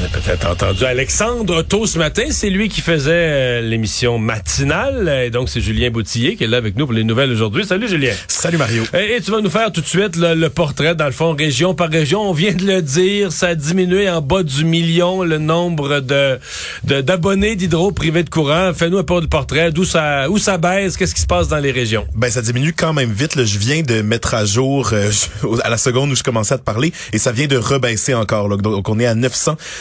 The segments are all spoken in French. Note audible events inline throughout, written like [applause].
Vous avez peut-être entendu Alexandre tôt ce matin. C'est lui qui faisait euh, l'émission matinale. Et donc, c'est Julien Boutillier qui est là avec nous pour les nouvelles aujourd'hui. Salut, Julien. Salut, Mario. Et, et tu vas nous faire tout de suite le, le portrait, dans le fond, région par région. On vient de le dire, ça a diminué en bas du million le nombre de d'abonnés d'hydro privé de courant. Fais-nous un peu de portrait. D'où ça, où ça baisse? Qu'est-ce qui se passe dans les régions? Ben ça diminue quand même vite. Là. Je viens de mettre à jour euh, [laughs] à la seconde où je commençais à te parler et ça vient de rebaisser encore. Là. Donc on est à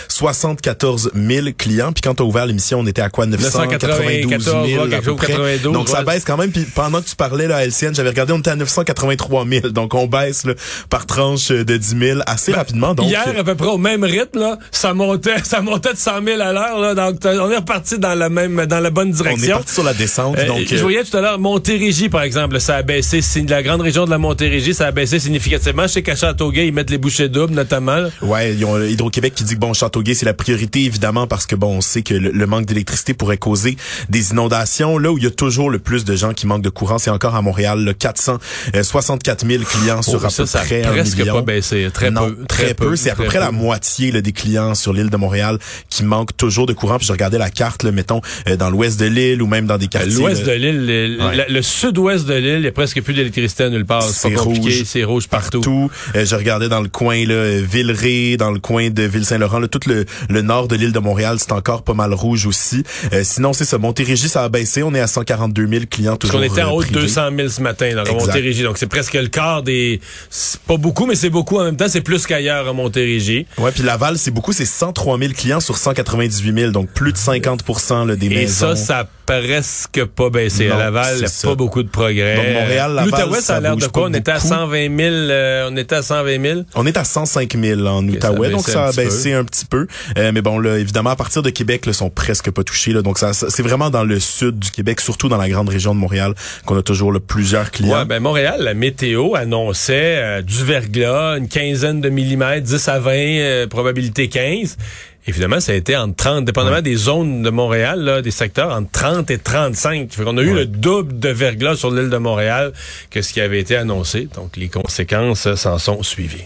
974 000 clients. Puis quand on a ouvert l'émission, on était à quoi 992 000 ouais, à quelque peu chose, près. 92, Donc ça baisse quand même. Puis pendant que tu parlais là, à LCN, j'avais regardé, on était à 983 000. Donc on baisse là, par tranche de 10 000 assez rapidement. Donc Ben, Hier, à peu près au même rythme, là, ça montait, [laughs] ça montait de 100 000 à l'heure. là. Donc, on est reparti dans la même, dans la bonne on est direction. parti sur la descente. Euh, donc je euh, voyais tout à l'heure Montérégie, par exemple, ça a baissé. La grande région de la Montérégie, ça a baissé significativement. Je sais qu'à Châteauguay, ils mettent les bouchées doubles, notamment. là. Ouais, ils ont euh, Hydro-Québec qui dit que bon, Châteauguay, c'est la priorité, évidemment, parce que bon, on sait que le, le manque d'électricité pourrait causer des inondations. Là où il y a toujours le plus de gens qui manquent de courant, c'est encore à Montréal, là, 464 000 clients sur Oh, à ça, peu ça a près un million. pas baissé. Très non, peu. Très, peu. C'est à peu très près la peu. moitié là, des clients sur l'île de Montréal qui manquent toujours de courant. Puis je regardais la carte, là, mettons, euh, dans l'ouest de l'île ou même dans des quartiers. L'ouest là, de l'île, le, Ouais. le sud-ouest de l'île, il y a presque plus d'électricité à nulle part. C'est rouge c'est rouge partout. partout. Euh, je regardais dans le coin là, euh, Villeray, dans le coin de Ville-Saint-Laurent, là, tout le, le nord de l'île de Montréal, c'est encore pas mal rouge aussi. Euh, sinon, c'est ça. Montérégie, ça a baissé. On est à 142 000 clients Parce toujours qu'on était en euh, haut de privés. 200 000 ce matin, là, à. Montérégie. Donc, c'est presque le quart des... C'est pas beaucoup, mais c'est beaucoup en même temps. C'est plus qu'ailleurs à Montérégie. Ouais, puis Laval, c'est beaucoup, c'est 103 000 clients sur 198 000, donc plus de 50 là, des Et maisons. ça, ça a presque pas baissé. Non, à Laval, pas ça. beaucoup de progrès. Donc, Montréal, Laval, L'Outaouais, ça a l'air de quoi? On était à beaucoup. 120 000, euh, on était à 120 000. On est à 105 000 en ça a Outaouais, donc ça a baissé un petit peu. Euh, mais bon, là, évidemment, à partir de Québec, là, sont presque pas touchés. Là, donc ça, ça- c'est vraiment dans le sud du Québec, surtout dans la grande région de Montréal, qu'on a toujours là, plusieurs clients. Ouais, ben Montréal, la météo annonçait euh, du verglas, une quinzaine de millimètres, 10 à 20, euh, probabilité 15. Évidemment, ça a été entre 30, dépendamment des zones de Montréal, là, des secteurs, entre 30 et 35. Fait qu'on a eu le double de verglas sur l'île de Montréal que ce qui avait été annoncé. Donc, les conséquences euh, s'en sont suivies.